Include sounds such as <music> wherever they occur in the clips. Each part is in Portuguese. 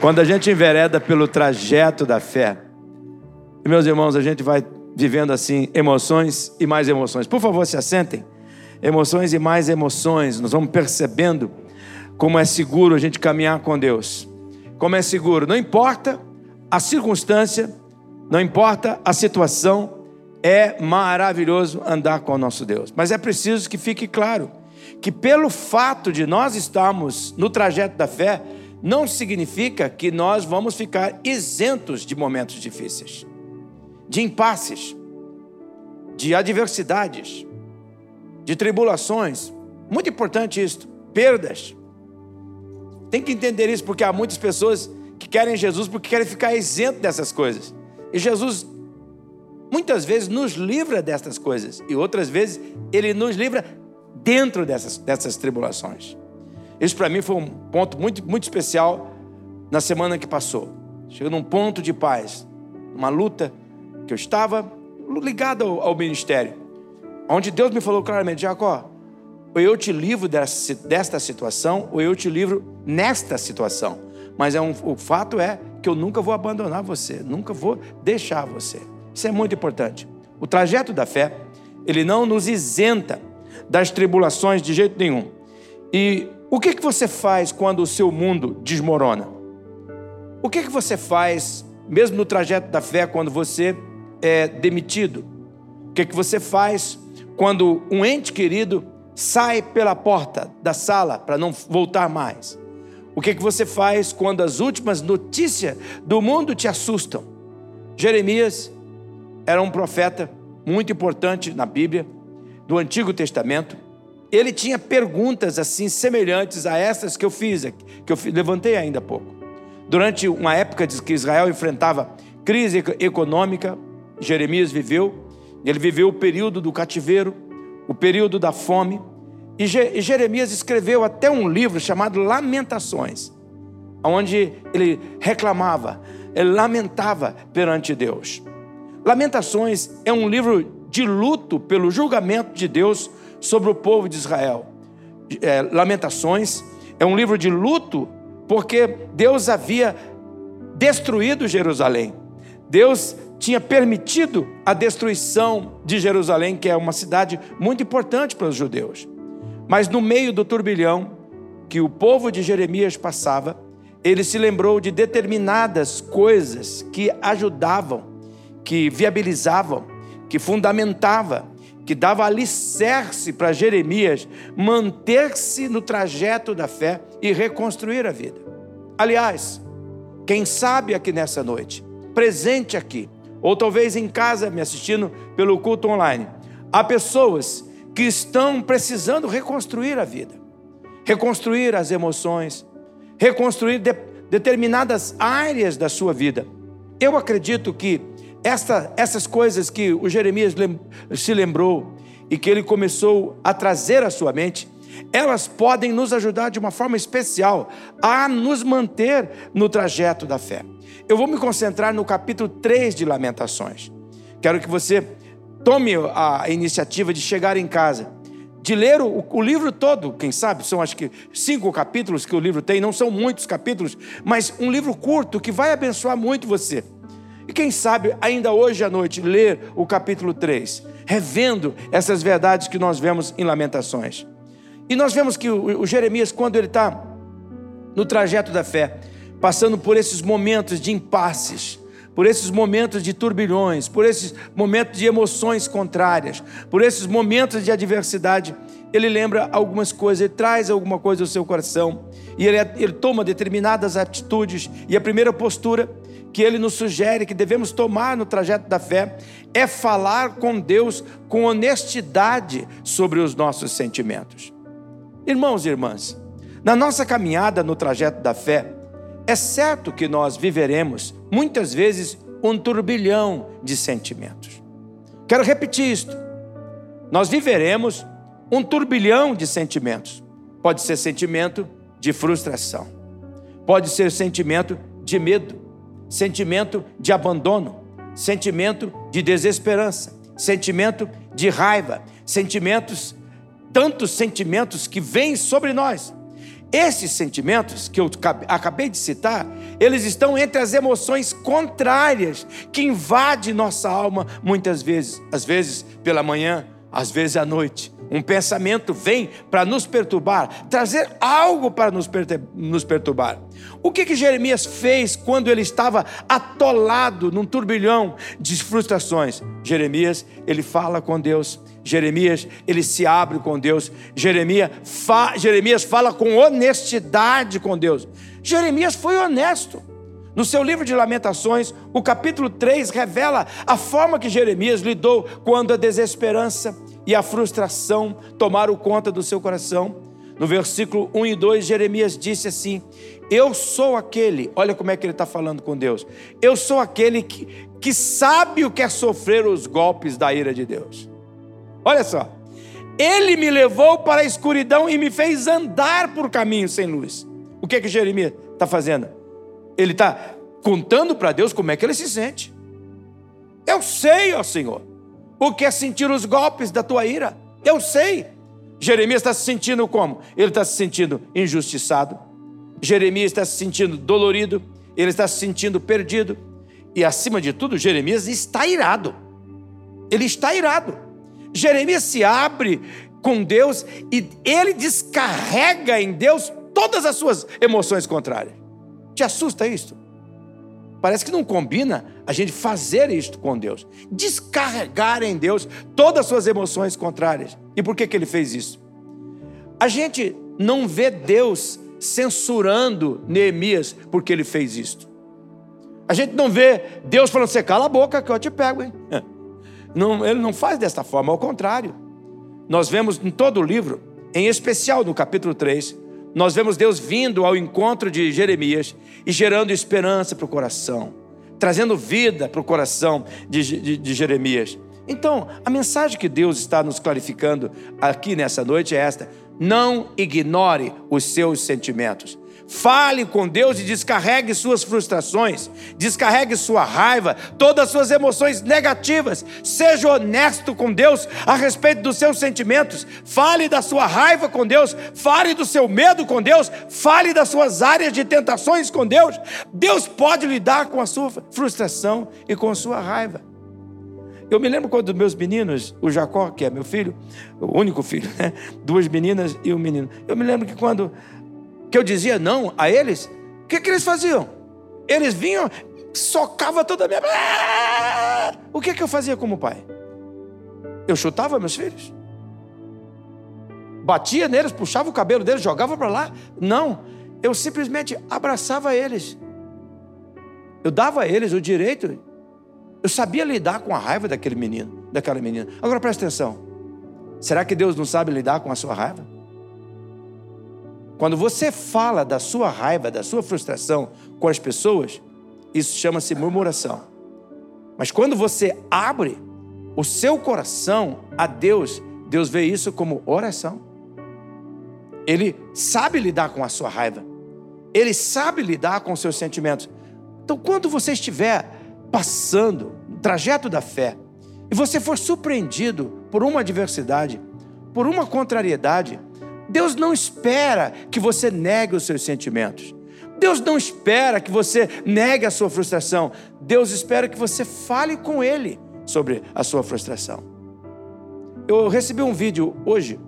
Quando a gente envereda pelo trajeto da fé, meus irmãos, a gente vai vivendo assim emoções e mais emoções. Por favor, se assentem. Emoções e mais emoções. Nós vamos percebendo como é seguro a gente caminhar com Deus. Como é seguro, não importa a circunstância, não importa a situação, é maravilhoso andar com o nosso Deus. Mas é preciso que fique claro que pelo fato de nós estarmos no trajeto da fé, não significa que nós vamos ficar isentos de momentos difíceis, de impasses, de adversidades, de tribulações. Muito importante isso, perdas. Tem que entender isso porque há muitas pessoas que querem Jesus porque querem ficar isento dessas coisas. E Jesus muitas vezes nos livra dessas coisas e outras vezes ele nos livra dentro dessas, dessas tribulações. Isso para mim foi um ponto muito, muito especial na semana que passou. Chegou num ponto de paz, uma luta que eu estava ligado ao, ao ministério, onde Deus me falou claramente: Jacó, ou eu te livro desta situação, ou eu te livro nesta situação. Mas é um, o fato é que eu nunca vou abandonar você, nunca vou deixar você. Isso é muito importante. O trajeto da fé, ele não nos isenta das tribulações de jeito nenhum. E o que, que você faz quando o seu mundo desmorona? O que, que você faz, mesmo no trajeto da fé, quando você é demitido? O que, que você faz quando um ente querido sai pela porta da sala para não voltar mais? O que, que você faz quando as últimas notícias do mundo te assustam? Jeremias era um profeta muito importante na Bíblia, do Antigo Testamento ele tinha perguntas assim semelhantes a essas que eu fiz, que eu levantei ainda há pouco. Durante uma época que Israel enfrentava crise econômica, Jeremias viveu, ele viveu o período do cativeiro, o período da fome, e Jeremias escreveu até um livro chamado Lamentações, onde ele reclamava, ele lamentava perante Deus. Lamentações é um livro de luto pelo julgamento de Deus sobre o povo de Israel. É, Lamentações é um livro de luto porque Deus havia destruído Jerusalém. Deus tinha permitido a destruição de Jerusalém, que é uma cidade muito importante para os judeus. Mas no meio do turbilhão que o povo de Jeremias passava, ele se lembrou de determinadas coisas que ajudavam, que viabilizavam, que fundamentava que dava alicerce para Jeremias manter-se no trajeto da fé e reconstruir a vida. Aliás, quem sabe aqui nessa noite, presente aqui, ou talvez em casa me assistindo pelo culto online, há pessoas que estão precisando reconstruir a vida, reconstruir as emoções, reconstruir de, determinadas áreas da sua vida. Eu acredito que esta, essas coisas que o Jeremias se lembrou e que ele começou a trazer à sua mente, elas podem nos ajudar de uma forma especial a nos manter no trajeto da fé. Eu vou me concentrar no capítulo 3 de Lamentações. Quero que você tome a iniciativa de chegar em casa, de ler o, o, livro todo, quem sabe, são acho que cinco capítulos que o livro tem, não são muitos capítulos, mas um livro curto que vai abençoar muito você. E quem sabe ainda hoje à noite ler o capítulo 3, revendo essas verdades que nós vemos em Lamentações. E nós vemos que o, Jeremias, quando ele está no trajeto da fé, passando por esses momentos de impasses, por esses momentos de turbilhões, por esses momentos de emoções contrárias, por esses momentos de adversidade, ele lembra algumas coisas, ele traz alguma coisa ao seu coração, e ele, ele toma determinadas atitudes, e a primeira postura que ele nos sugere que devemos tomar no trajeto da fé é falar com Deus com honestidade sobre os nossos sentimentos. Irmãos e irmãs, na nossa caminhada no trajeto da fé, é certo que nós viveremos muitas vezes um turbilhão de sentimentos. Quero repetir isto. Nós viveremos um turbilhão de sentimentos. Pode ser sentimento de frustração, pode ser sentimento de medo, sentimento de abandono, sentimento de desesperança, sentimento de raiva, sentimentos, tantos sentimentos que vêm sobre nós. esses sentimentos que eu acabei de citar, eles estão entre as emoções contrárias que invadem nossa alma muitas vezes, às vezes pela manhã, às vezes à noite. Um pensamento vem para nos perturbar, trazer algo para nos, perturbar. O que, que Jeremias fez quando ele estava atolado num turbilhão de frustrações? Jeremias, ele fala com Deus. Jeremias, ele se abre com Deus. Jeremias, fa, Jeremias fala com honestidade com Deus. Jeremias foi honesto. No seu livro de Lamentações, o capítulo 3 revela a forma que Jeremias lidou quando a desesperança e a frustração tomaram conta do seu coração. No versículo 1 e 2, Jeremias disse assim: Eu sou aquele, olha como é que ele está falando com Deus, eu sou aquele que, que sabe o que é sofrer os golpes da ira de Deus. Olha só, ele me levou para a escuridão e me fez andar por caminhos sem luz. O que é que Jeremias está fazendo? Ele está contando para Deus como é que ele se sente. Eu sei, ó Senhor, o que é sentir os golpes da tua ira. Eu sei. Jeremias está se sentindo como? Ele está se sentindo injustiçado. Jeremias está se sentindo dolorido. Ele está se sentindo perdido. E acima de tudo, Jeremias está irado. Ele está irado. Jeremias se abre com Deus e ele descarrega em Deus todas as suas emoções contrárias. Te assusta isso? Parece que não combina a gente fazer isto com Deus, descarregar em Deus todas as suas emoções contrárias. E por que, que ele fez isso? A gente não vê Deus censurando Neemias porque ele fez isto. A gente não vê Deus falando, você cala a boca que eu te pego, hein? <laughs> Não, ele não faz desta forma, ao contrário. Nós vemos em todo o livro, em especial no capítulo 3, nós vemos Deus vindo ao encontro de Jeremias e gerando esperança para o coração, trazendo vida para o coração de, de, de Jeremias. Então, a mensagem que Deus está nos clarificando aqui nessa noite é esta: não ignore os seus sentimentos. Fale com Deus e descarregue suas frustrações, descarregue sua raiva, todas as suas emoções negativas. Seja honesto com Deus a respeito dos seus sentimentos. Fale da sua raiva com Deus, fale do seu medo com Deus, fale das suas áreas de tentações com Deus. Deus pode lidar com a sua frustração e com a sua raiva. Eu me lembro quando meus meninos, o Jacó, que é meu filho, o único filho, né? duas meninas e um menino. Eu me lembro que quando que eu dizia não a eles, o que, que eles faziam? Eles vinham, socava toda a minha. O que, que eu fazia como pai? Eu chutava meus filhos. Batia neles, puxava o cabelo deles, jogava para lá. Não, eu simplesmente abraçava eles. Eu dava a eles o direito. Eu sabia lidar com a raiva daquele menino, daquela menina. Agora presta atenção. Será que Deus não sabe lidar com a sua raiva? Quando você fala da sua raiva, da sua frustração com as pessoas, isso chama-se murmuração. Mas quando você abre o seu coração a Deus, Deus vê isso como oração. Ele sabe lidar com a sua raiva. Ele sabe lidar com os seus sentimentos. Então, quando você estiver passando no trajeto da fé e você for surpreendido por uma adversidade, por uma contrariedade, Deus não espera que você negue os seus sentimentos. Deus não espera que você negue a sua frustração. Deus espera que você fale com Ele sobre a sua frustração. Eu recebi um vídeo hoje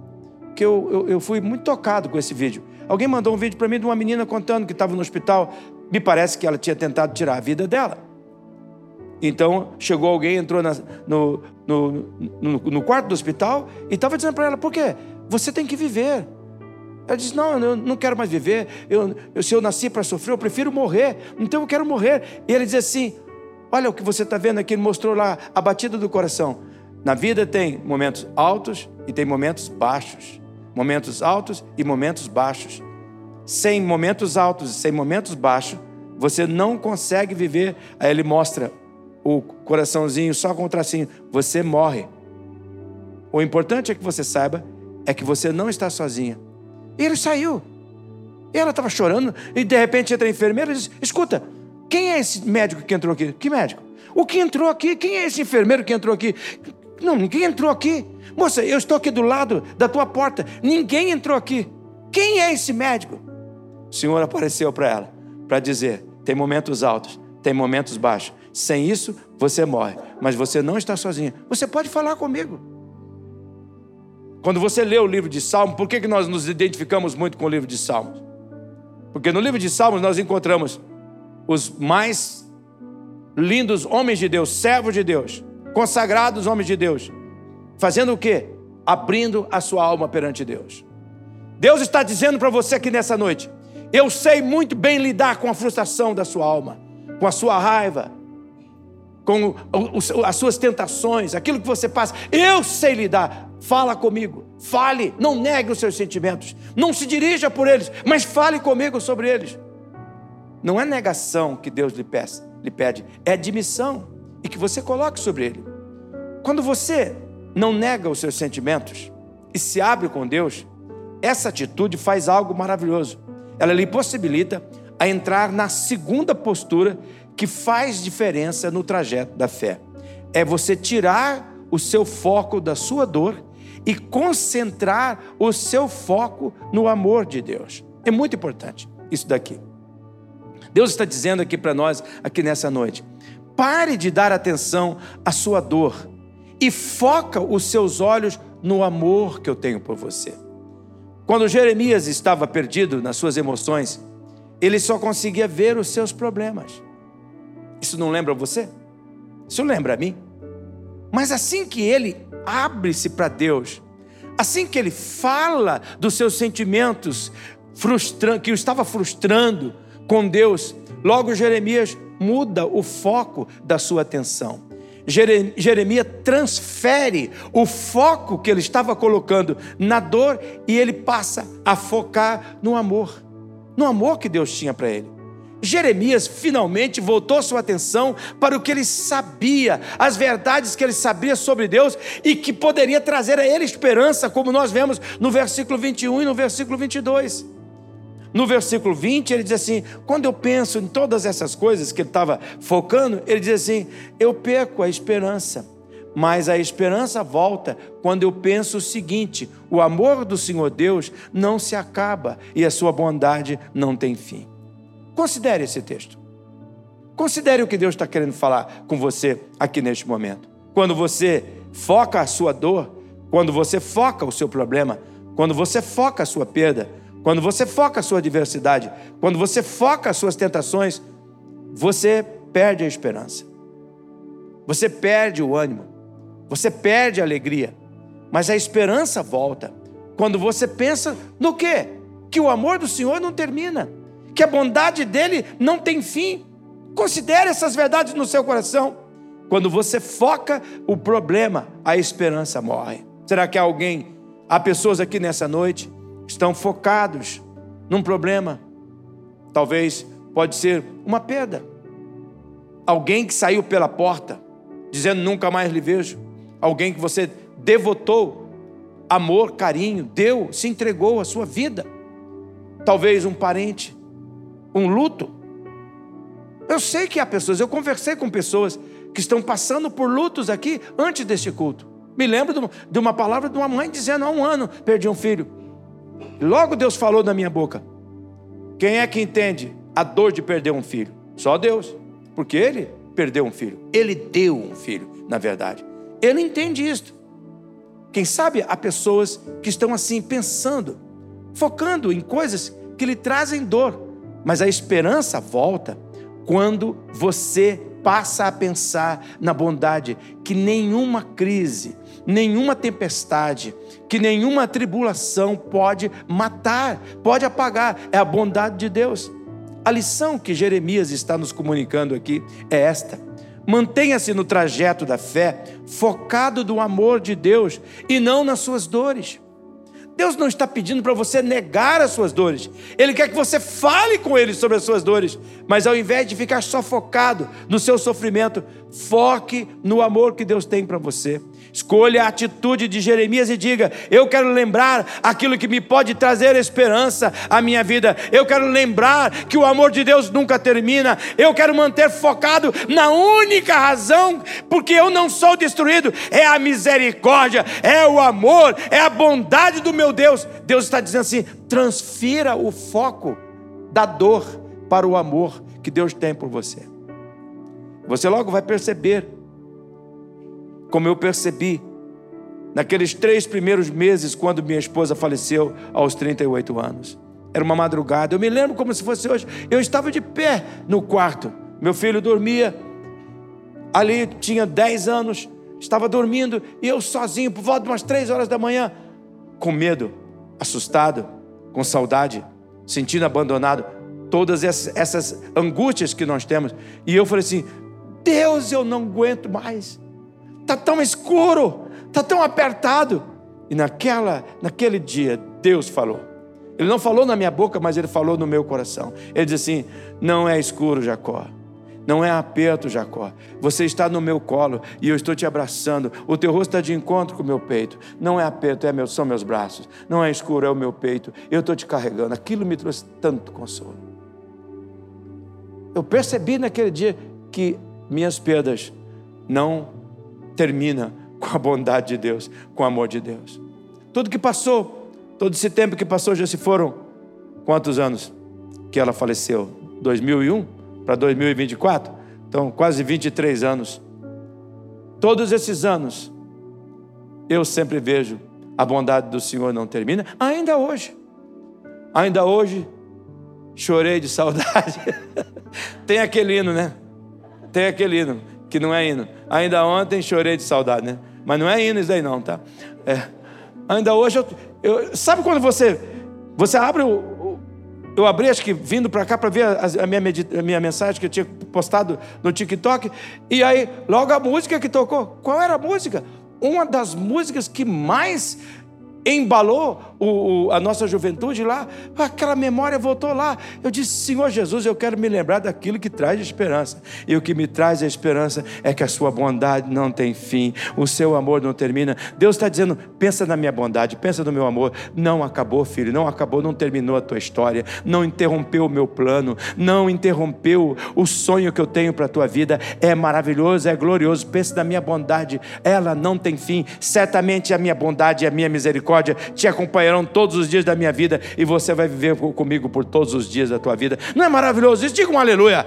que eu, eu, eu fui muito tocado com esse vídeo. Alguém mandou um vídeo para mim de uma menina contando que estava no hospital. Me parece que ela tinha tentado tirar a vida dela. Então chegou alguém, entrou na, no, no, no, no quarto do hospital e estava dizendo para ela: por quê? Você tem que viver. Ela disse: Não, eu não quero mais viver. Eu, eu se eu nasci para sofrer, eu prefiro morrer. Então eu quero morrer. E ele diz assim: Olha o que você está vendo aqui. Ele mostrou lá a batida do coração. Na vida tem momentos altos e tem momentos baixos. Momentos altos e momentos baixos. Sem momentos altos e sem momentos baixos, você não consegue viver. Aí ele mostra o coraçãozinho só com o tracinho. Você morre. O importante é que você saiba é que você não está sozinha. E ele saiu. E ela estava chorando, e de repente entra a enfermeira e diz: Escuta, quem é esse médico que entrou aqui? Que médico? O que entrou aqui? Quem é esse enfermeiro que entrou aqui? Não, ninguém entrou aqui. Moça, eu estou aqui do lado da tua porta. Ninguém entrou aqui. Quem é esse médico? O Senhor apareceu para ela para dizer: tem momentos altos, tem momentos baixos. Sem isso, você morre, mas você não está sozinho. Você pode falar comigo. Quando você lê o livro de Salmos, por que, que nós nos identificamos muito com o livro de Salmos? Porque no livro de Salmos nós encontramos os mais lindos homens de Deus, servos de Deus, consagrados homens de Deus, fazendo o quê? Abrindo a sua alma perante Deus. Deus está dizendo para você aqui nessa noite: eu sei muito bem lidar com a frustração da sua alma, com a sua raiva, com as suas tentações, aquilo que você passa. Eu sei lidar. Fala comigo, fale, não negue os seus sentimentos, não se dirija por eles, mas fale comigo sobre eles. Não é negação que Deus lhe pede, lhe pede é admissão e que você coloque sobre ele. Quando você não nega os seus sentimentos e se abre com Deus, essa atitude faz algo maravilhoso. Ela lhe possibilita a entrar na segunda postura que faz diferença no trajeto da fé. É você tirar o seu foco da sua dor e concentrar o seu foco no amor de Deus. É muito importante isso daqui. Deus está dizendo aqui para nós, aqui nessa noite: pare de dar atenção à sua dor e foca os seus olhos no amor que eu tenho por você. Quando Jeremias estava perdido nas suas emoções, ele só conseguia ver os seus problemas. Isso não lembra você? Isso lembra a mim? Mas assim que ele abre-se para Deus, assim que ele fala dos seus sentimentos que o estava frustrando com Deus, logo Jeremias muda o foco da sua atenção. Jeremias transfere o foco que ele estava colocando na dor e ele passa a focar no amor, no amor que Deus tinha para ele. Jeremias finalmente voltou sua atenção para o que ele sabia, as verdades que ele sabia sobre Deus e que poderia trazer a ele esperança, como nós vemos no versículo 21 e no versículo 22. No versículo 20, ele diz assim: quando eu penso em todas essas coisas que ele estava focando, ele diz assim: eu perco a esperança. Mas a esperança volta quando eu penso o seguinte: o amor do Senhor Deus não se acaba e a sua bondade não tem fim. Considere esse texto. Considere o que Deus está querendo falar com você aqui neste momento. Quando você foca a sua dor, quando você foca o seu problema, quando você foca a sua perda, quando você foca a sua adversidade, quando você foca as suas tentações, você perde a esperança. Você perde o ânimo. Você perde a alegria. Mas a esperança volta quando você pensa no quê? Que o amor do Senhor não termina que a bondade dele não tem fim. Considere essas verdades no seu coração. Quando você foca o problema, a esperança morre. Será que há alguém, há pessoas aqui nessa noite, estão focados num problema? Talvez pode ser uma perda. Alguém que saiu pela porta, dizendo nunca mais lhe vejo. Alguém que você devotou amor, carinho, deu, se entregou a sua vida. Talvez um parente um luto. Eu sei que há pessoas, eu conversei com pessoas que estão passando por lutos aqui antes deste culto. Me lembro de uma palavra de uma mãe dizendo: há um ano perdi um filho. Logo Deus falou na minha boca: quem é que entende a dor de perder um filho? Só Deus, porque Ele perdeu um filho. Ele deu um filho, na verdade. Ele entende isto. Quem sabe há pessoas que estão assim pensando, focando em coisas que lhe trazem dor. Mas a esperança volta quando você passa a pensar na bondade que nenhuma crise, nenhuma tempestade, que nenhuma tribulação pode matar, pode apagar. É a bondade de Deus. A lição que Jeremias está nos comunicando aqui é esta: mantenha-se no trajeto da fé, focado no amor de Deus e não nas suas dores. Deus não está pedindo para você negar as suas dores. Ele quer que você fale com Ele sobre as suas dores. Mas ao invés de ficar só focado no seu sofrimento, foque no amor que Deus tem para você. Escolha a atitude de Jeremias e diga: Eu quero lembrar aquilo que me pode trazer esperança à minha vida. Eu quero lembrar que o amor de Deus nunca termina. Eu quero manter focado na única razão porque eu não sou destruído. É a misericórdia, é o amor, é a bondade do meu Deus. Deus está dizendo assim: transfira o foco da dor para o amor que Deus tem por você. Você logo vai perceber, como eu percebi, naqueles três primeiros meses, quando minha esposa faleceu aos 38 anos. Era uma madrugada, eu me lembro como se fosse hoje. Eu estava de pé no quarto, meu filho dormia, ali tinha 10 anos, estava dormindo, e eu sozinho, por volta de umas três horas da manhã, com medo, assustado, com saudade, sentindo abandonado, todas essas angústias que nós temos. E eu falei assim: Deus, eu não aguento mais. Está tão escuro, está tão apertado. E naquela, naquele dia, Deus falou. Ele não falou na minha boca, mas ele falou no meu coração. Ele disse assim: Não é escuro, Jacó. Não é aperto, Jacó. Você está no meu colo e eu estou te abraçando. O teu rosto está de encontro com o meu peito. Não é aperto, é meu, são meus braços. Não é escuro, é o meu peito. Eu estou te carregando. Aquilo me trouxe tanto consolo. Eu percebi naquele dia que minhas perdas não terminam com a bondade de Deus, com o amor de Deus. Tudo que passou, todo esse tempo que passou, já se foram quantos anos que ela faleceu? 2001 para 2024? Então, quase 23 anos. Todos esses anos, eu sempre vejo a bondade do Senhor não termina, ainda hoje. Ainda hoje, chorei de saudade. <laughs> Tem aquele hino, né? Tem aquele hino, que não é hino. Ainda ontem chorei de saudade, né? Mas não é hino isso aí não, tá? É. Ainda hoje eu, eu, Sabe quando você. Você abre o. Eu abri, acho que vindo para cá para ver a, a, minha, a minha mensagem que eu tinha postado no TikTok. E aí, logo a música que tocou. Qual era a música? Uma das músicas que mais embalou o, o, a nossa juventude lá, aquela memória voltou lá. Eu disse: Senhor Jesus, eu quero me lembrar daquilo que traz esperança. E o que me traz a esperança é que a sua bondade não tem fim, o seu amor não termina. Deus está dizendo: pensa na minha bondade, pensa no meu amor. Não acabou, filho, não acabou, não terminou a tua história, não interrompeu o meu plano, não interrompeu o sonho que eu tenho para a tua vida. É maravilhoso, é glorioso. Pensa na minha bondade, ela não tem fim. Certamente a minha bondade e a minha misericórdia te acompanharão acompanharão todos os dias da minha vida e você vai viver comigo por todos os dias da tua vida. Não é maravilhoso isso? Diga um aleluia.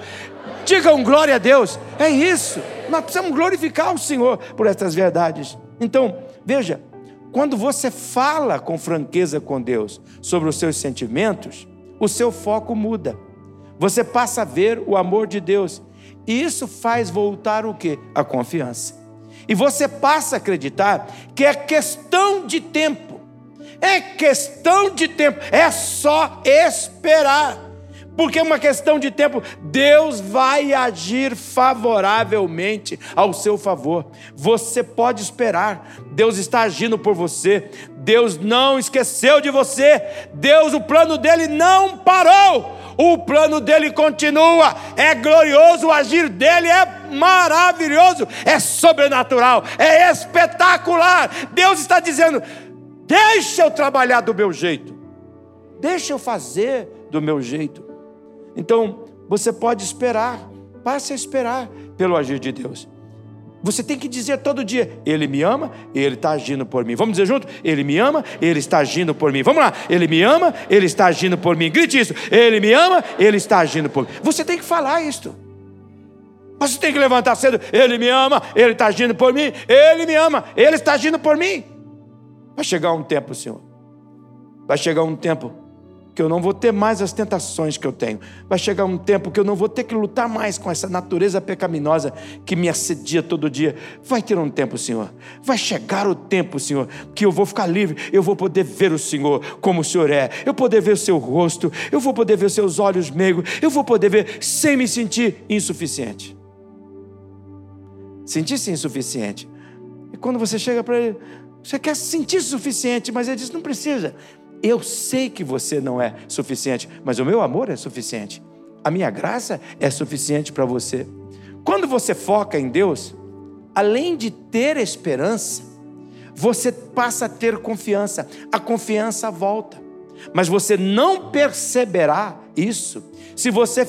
Diga um glória a Deus. É isso. Nós precisamos glorificar o Senhor por estas verdades. Então, veja, quando você fala com franqueza com Deus sobre os seus sentimentos, o seu foco muda. Você passa a ver o amor de Deus. E isso faz voltar o que? A confiança. E você passa a acreditar que é questão de tempo é questão de tempo, é só esperar. Porque é uma questão de tempo, Deus vai agir favoravelmente ao seu favor. Você pode esperar, Deus está agindo por você, Deus não esqueceu de você, Deus, o plano dele não parou, o plano dele continua, é glorioso, o agir dele é maravilhoso, é sobrenatural, é espetacular. Deus está dizendo: Deixa eu trabalhar do meu jeito. Deixa eu fazer do meu jeito. Então, você pode esperar. Passe a esperar pelo agir de Deus. Você tem que dizer todo dia: Ele me ama, Ele está agindo por mim. Vamos dizer junto? Ele me ama, Ele está agindo por mim. Vamos lá. Ele me ama, Ele está agindo por mim. Grite isso. Ele me ama, Ele está agindo por mim. Você tem que falar isto. Você tem que levantar cedo. Ele me ama, Ele está agindo por mim. Ele me ama, Ele está agindo por mim. Vai chegar um tempo, Senhor. Vai chegar um tempo que eu não vou ter mais as tentações que eu tenho. Vai chegar um tempo que eu não vou ter que lutar mais com essa natureza pecaminosa que me assedia todo dia. Vai ter um tempo, Senhor. Vai chegar o tempo, Senhor, que eu vou ficar livre. Eu vou poder ver o Senhor como o Senhor é. Eu poder ver o seu rosto. Eu vou poder ver os seus olhos meigos. Eu vou poder ver sem me sentir insuficiente. Sentir-se insuficiente. E quando você chega para ele, você quer se sentir suficiente, mas ele diz: não precisa. Eu sei que você não é suficiente, mas o meu amor é suficiente. A minha graça é suficiente para você. Quando você foca em Deus, além de ter esperança, você passa a ter confiança. A confiança volta. Mas você não perceberá isso se você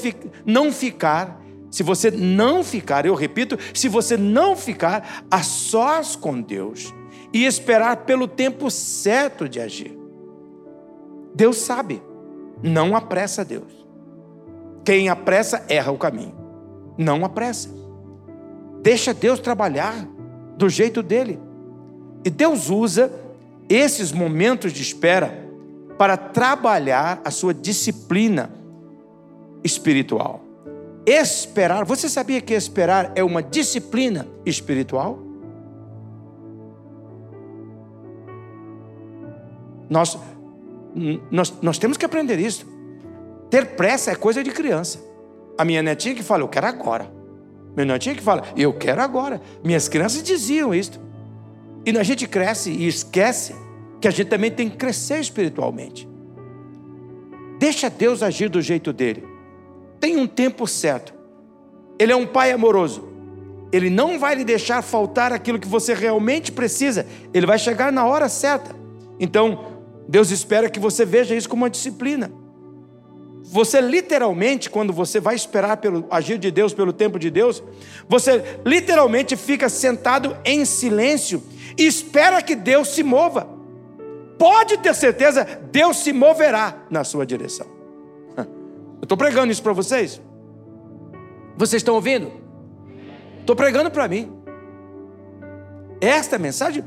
não ficar, se você não ficar, eu repito, se você não ficar a sós com Deus e esperar pelo tempo certo de agir. Deus sabe, não apressa Deus. Quem apressa erra o caminho. Não apressa. Deixa Deus trabalhar do jeito dele. E Deus usa esses momentos de espera para trabalhar a sua disciplina espiritual. Esperar, você sabia que esperar é uma disciplina espiritual? Nós, nós, nós temos que aprender isso. Ter pressa é coisa de criança. A minha netinha que fala, eu quero agora. Meu netinho que fala, eu quero agora. Minhas crianças diziam isso. E a gente cresce e esquece que a gente também tem que crescer espiritualmente. Deixa Deus agir do jeito dele. Tem um tempo certo. Ele é um pai amoroso. Ele não vai lhe deixar faltar aquilo que você realmente precisa. Ele vai chegar na hora certa. Então, Deus espera que você veja isso como uma disciplina. Você literalmente, quando você vai esperar pelo agir de Deus, pelo tempo de Deus, você literalmente fica sentado em silêncio e espera que Deus se mova. Pode ter certeza, Deus se moverá na sua direção. Eu estou pregando isso para vocês. Vocês estão ouvindo? Estou pregando para mim. Esta mensagem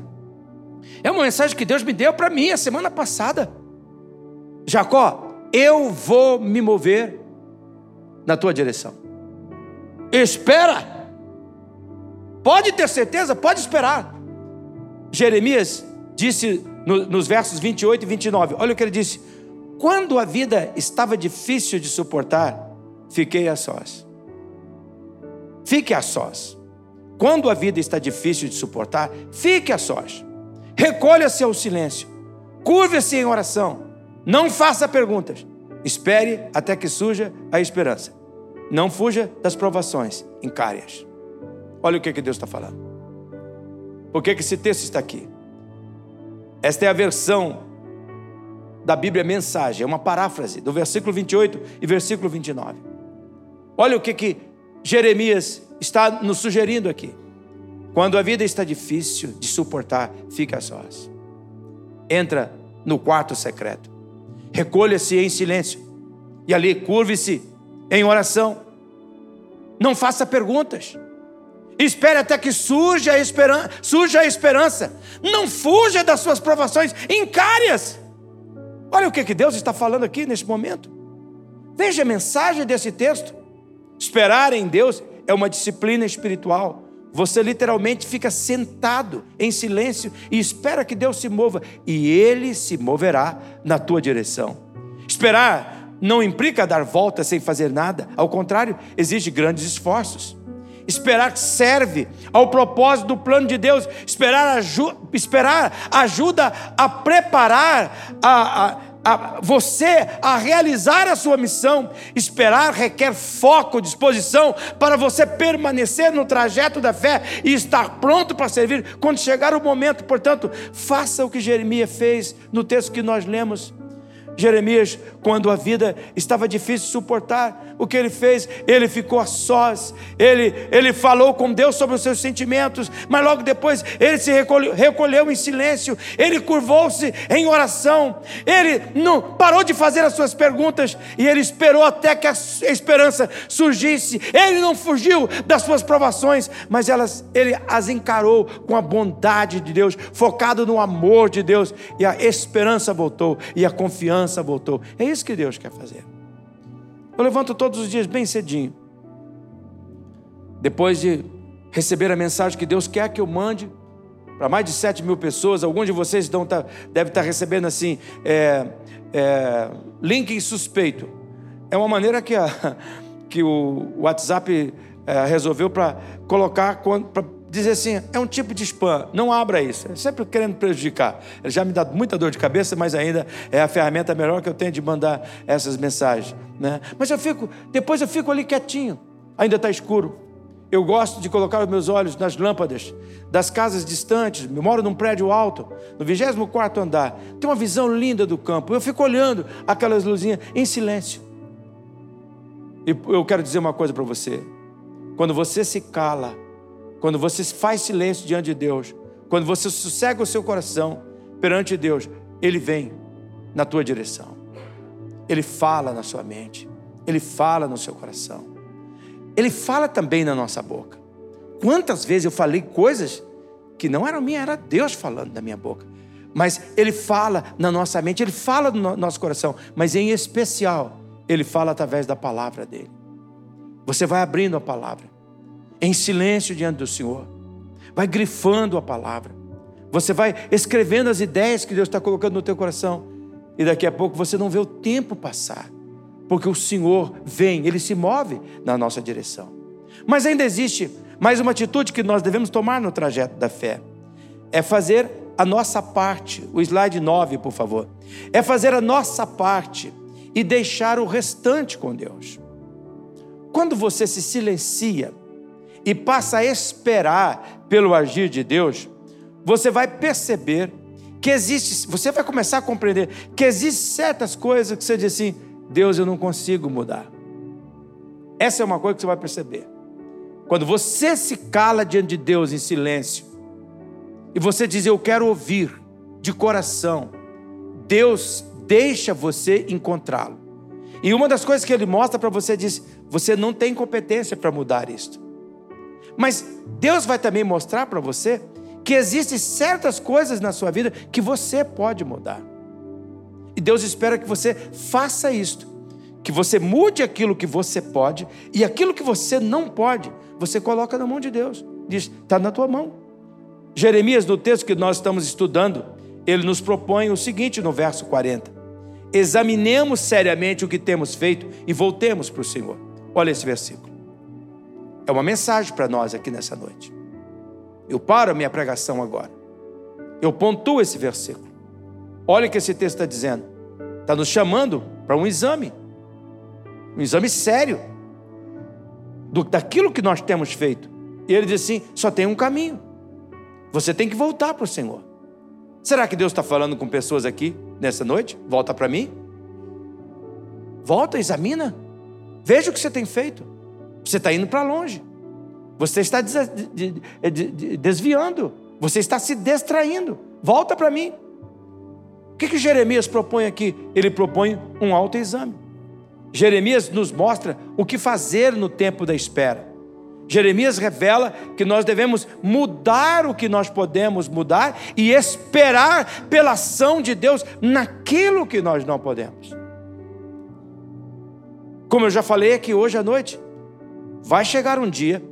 é uma mensagem que Deus me deu para mim a semana passada. Jacó, eu vou me mover na tua direção. Espera. Pode ter certeza, pode esperar. Jeremias disse no, nos versos 28 e 29, olha o que ele disse: Quando a vida estava difícil de suportar, fiquei a sós. Fique a sós. Quando a vida está difícil de suportar, fique a sós. Recolha-se ao silêncio. Curve-se em oração. Não faça perguntas. Espere até que surja a esperança. Não fuja das provações, encare-as. Olha o que, que Deus está falando. Por que, que esse texto está aqui? Esta é a versão da Bíblia Mensagem, é uma paráfrase do versículo 28 e versículo 29. Olha o que, que Jeremias está nos sugerindo aqui. Quando a vida está difícil de suportar, fica a sós. Entra no quarto secreto. Recolha-se em silêncio. E ali curve-se em oração. Não faça perguntas. Espere até que surja a, esperança, surja a esperança. Não fuja das suas provações, encare-as. Olha o que, que Deus está falando aqui nesse momento. Veja a mensagem desse texto. Esperar em Deus é uma disciplina espiritual. Você literalmente fica sentado em silêncio e espera que Deus se mova, e Ele se moverá na tua direção. Esperar não implica dar volta sem fazer nada, ao contrário, exige grandes esforços. Esperar serve ao propósito do plano de Deus, esperar, aju esperar ajuda a preparar a, a a você a realizar a sua missão. Esperar requer foco, disposição para você permanecer no trajeto da fé e estar pronto para servir quando chegar o momento. Portanto, faça o que Jeremias fez no texto que nós lemos. Jeremias, quando a vida estava difícil de suportar, o que ele fez? Ele ficou a sós, ele, ele falou com Deus sobre os seus sentimentos, mas logo depois ele se recolheu, recolheu em silêncio, ele curvou-se em oração, ele não parou de fazer as suas perguntas e ele esperou até que a esperança surgisse. Ele não fugiu das suas provações, mas elas, ele as encarou com a bondade de Deus, focado no amor de Deus, e a esperança voltou e a confiança esperança voltou. É isso que Deus quer fazer. Eu levanto todos os dias bem cedinho. Depois de receber a mensagem que Deus quer que eu mande para mais de 7 mil pessoas, alguns de vocês estão, tá, devem estar recebendo assim, é, é, link suspeito. É uma maneira que, a, <laughs> que o WhatsApp é, resolveu para colocar, para dizer assim, é um tipo de spam, não abra isso, é sempre querendo prejudicar. Ele já me dá muita dor de cabeça, mas ainda é a ferramenta melhor que eu tenho de mandar essas mensagens. Né? Mas eu fico, depois eu fico ali quietinho, ainda está escuro. Eu gosto de colocar os meus olhos nas lâmpadas das casas distantes. Eu moro num prédio alto, no 24 andar. Tem uma visão linda do campo. Eu fico olhando aquelas luzinhas em silêncio. E eu quero dizer uma coisa para você. Quando você se cala, quando você faz silêncio diante de Deus, quando você sossega o seu coração perante Deus, Ele vem na tua direção. Ele fala na sua mente. Ele fala no seu coração. Ele fala também na nossa boca. Quantas vezes eu falei coisas que não eram minhas, era Deus falando da minha boca. Mas Ele fala na nossa mente, Ele fala no nosso coração, mas em especial, Ele fala através da palavra dele. Você vai abrindo a palavra, em silêncio diante do Senhor, vai grifando a palavra, você vai escrevendo as ideias que Deus está colocando no teu coração, e daqui a pouco você não vê o tempo passar, porque o Senhor vem, Ele se move na nossa direção. Mas ainda existe mais uma atitude que nós devemos tomar no trajeto da fé: é fazer a nossa parte. O slide 9, por favor. É fazer a nossa parte e deixar o restante com Deus. Quando você se silencia e passa a esperar pelo agir de Deus, você vai perceber que existe, você vai começar a compreender que existem certas coisas que você diz assim: Deus, eu não consigo mudar. Essa é uma coisa que você vai perceber. Quando você se cala diante de Deus em silêncio, e você diz, Eu quero ouvir de coração, Deus deixa você encontrá-lo. E uma das coisas que ele mostra para você diz: Você não tem competência para mudar isto. Mas Deus vai também mostrar para você que existem certas coisas na sua vida que você pode mudar. E Deus espera que você faça isto, que você mude aquilo que você pode e aquilo que você não pode, você coloca na mão de Deus. Diz: está na tua mão. Jeremias, no texto que nós estamos estudando, ele nos propõe o seguinte no verso 40: Examinemos seriamente o que temos feito e voltemos para o Senhor. Olha esse versículo. É uma mensagem para nós aqui nessa noite. Eu paro a minha pregação agora. Eu pontuo esse versículo. Olha o que esse texto está dizendo. Está nos chamando para um exame. Um exame sério. Do, daquilo que nós temos feito. E ele diz assim: só tem um caminho. Você tem que voltar para o Senhor. Será que Deus está falando com pessoas aqui nessa noite? Volta para mim. Volta, examina. Veja o que você tem feito. Você está indo para longe. Você está desviando. Você está se distraindo. Volta para mim. O que, que Jeremias propõe aqui? Ele propõe um autoexame. Jeremias nos mostra o que fazer no tempo da espera. Jeremias revela que nós devemos mudar o que nós podemos mudar e esperar pela ação de Deus naquilo que nós não podemos. Como eu já falei aqui hoje à noite, vai chegar um dia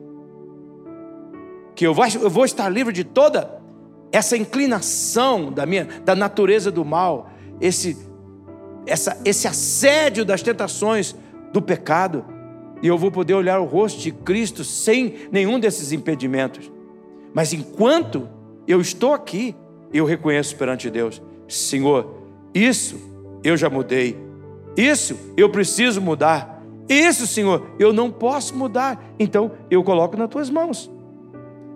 que eu, vou estar livre de toda essa inclinação da minha, da natureza do mal, esse, essa, esse assédio das tentações do pecado, e eu vou poder olhar o rosto de Cristo sem nenhum desses impedimentos. Mas enquanto eu estou aqui, eu reconheço perante Deus, Senhor, isso eu já mudei, isso eu preciso mudar, isso, Senhor, eu não posso mudar, então eu coloco nas tuas mãos.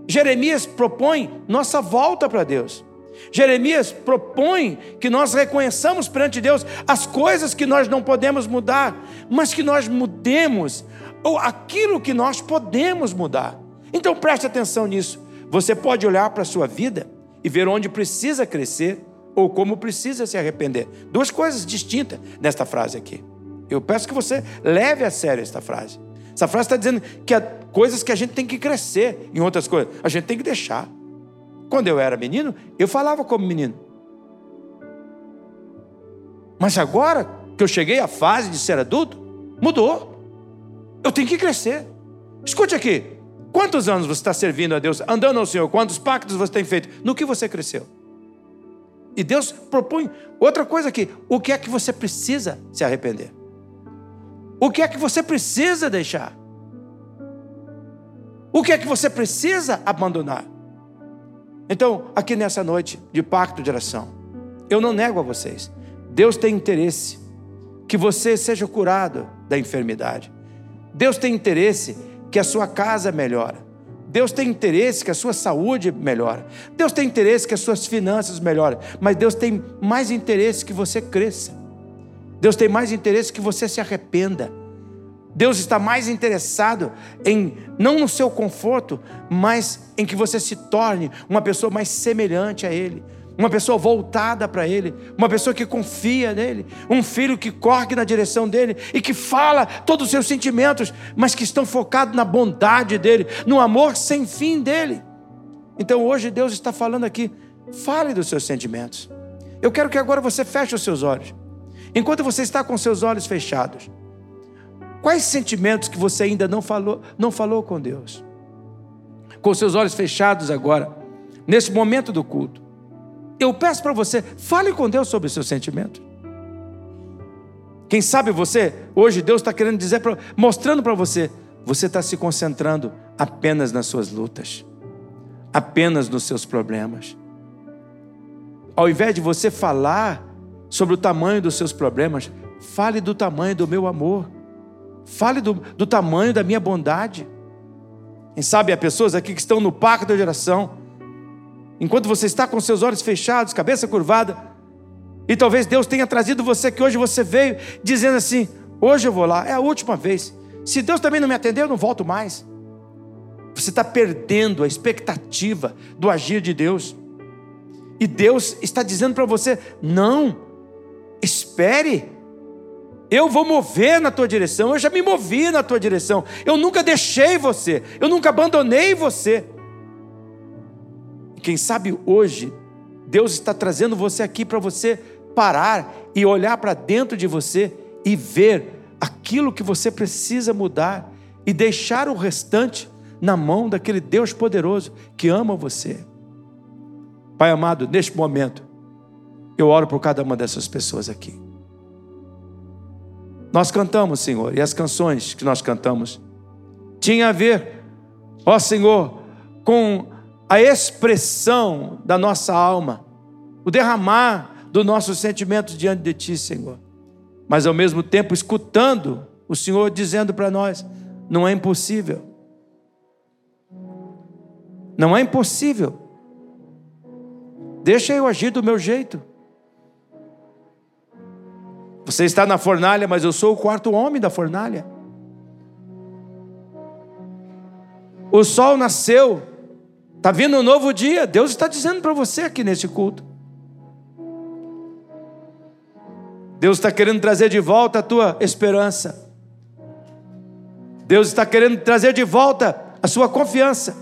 Jeremias propõe nossa volta para Deus. Jeremias propõe que nós reconheçamos perante Deus as coisas que nós não podemos mudar, mas que nós mudemos ou aquilo que nós podemos mudar. Então preste atenção nisso. Você pode olhar para a sua vida e ver onde precisa crescer ou como precisa se arrepender. Duas coisas distintas nesta frase aqui. Eu peço que você leve a sério esta frase. Essa frase está dizendo que há coisas que a gente tem que crescer, em outras coisas, a gente tem que deixar. Quando eu era menino, eu falava como menino. Mas agora que eu cheguei à fase de ser adulto, mudou. Eu tenho que crescer. Escute aqui. Quantos anos você está servindo a Deus, andando ao Senhor? Quantos pactos você tem feito? No que você cresceu? E Deus propõe outra coisa aqui. O que é que você precisa se arrepender? O que é que você precisa deixar? O que é que você precisa abandonar? Então, aqui nessa noite de pacto de oração, eu não nego a vocês. Deus tem interesse que você seja curado da enfermidade. Deus tem interesse que a sua casa melhore. Deus tem interesse que a sua saúde melhore. Deus tem interesse que as suas finanças melhorem. Mas Deus tem mais interesse que você cresça. Deus tem mais interesse que você se arrependa. Deus está mais interessado em, não no seu conforto, mas em que você se torne uma pessoa mais semelhante a Ele. uma pessoa voltada para Ele, uma pessoa que confia nele, um filho que corre na direção dele e que fala todos os seus sentimentos, mas que estão focados na bondade dele, no amor sem fim dele. Então hoje Deus está falando aqui, fale dos seus sentimentos. Eu quero que agora você feche os seus olhos. Enquanto você está com seus olhos fechados, quais sentimentos que você ainda não falou, não falou com Deus? Com seus olhos fechados agora, nesse momento do culto eu peço para você, fale com Deus sobre os seus sentimentos. Quem sabe você, hoje Deus está querendo dizer, pra, mostrando para você, você está se concentrando apenas nas suas lutas, apenas nos seus problemas. Ao invés de você falar sobre o tamanho dos seus problemas, fale do tamanho do meu amor, fale do, do tamanho da minha bondade. Quem sabe há pessoas aqui que estão no parque da geração, enquanto você está com seus olhos fechados, cabeça curvada, e talvez Deus tenha trazido você que hoje você veio dizendo assim: hoje eu vou lá, é a última vez. Se Deus também não me atendeu, eu não volto mais. Você está perdendo a expectativa do agir de Deus. E Deus está dizendo para você: não, espere. Eu vou mover na tua direção, eu já me movi na tua direção. Eu nunca deixei você, eu nunca abandonei você. Quem sabe hoje Deus está trazendo você aqui para você parar e olhar para dentro de você e ver aquilo que você precisa mudar e deixar o restante na mão daquele Deus poderoso que ama você. Pai amado, neste momento, eu oro por cada uma dessas pessoas aqui. Nós cantamos, Senhor, e as canções que nós cantamos tinham a ver, ó Senhor, com a expressão da nossa alma, o derramar dos nossos sentimentos diante de Ti, Senhor. Mas ao mesmo tempo escutando o Senhor dizendo para nós: não é impossível. Não é impossível. Deixa eu agir do meu jeito. Você está na fornalha, mas eu sou o quarto homem da fornalha. O sol nasceu, Está vindo um novo dia. Deus está dizendo para você aqui nesse culto. Deus está querendo trazer de volta a tua esperança. Deus está querendo trazer de volta a sua confiança.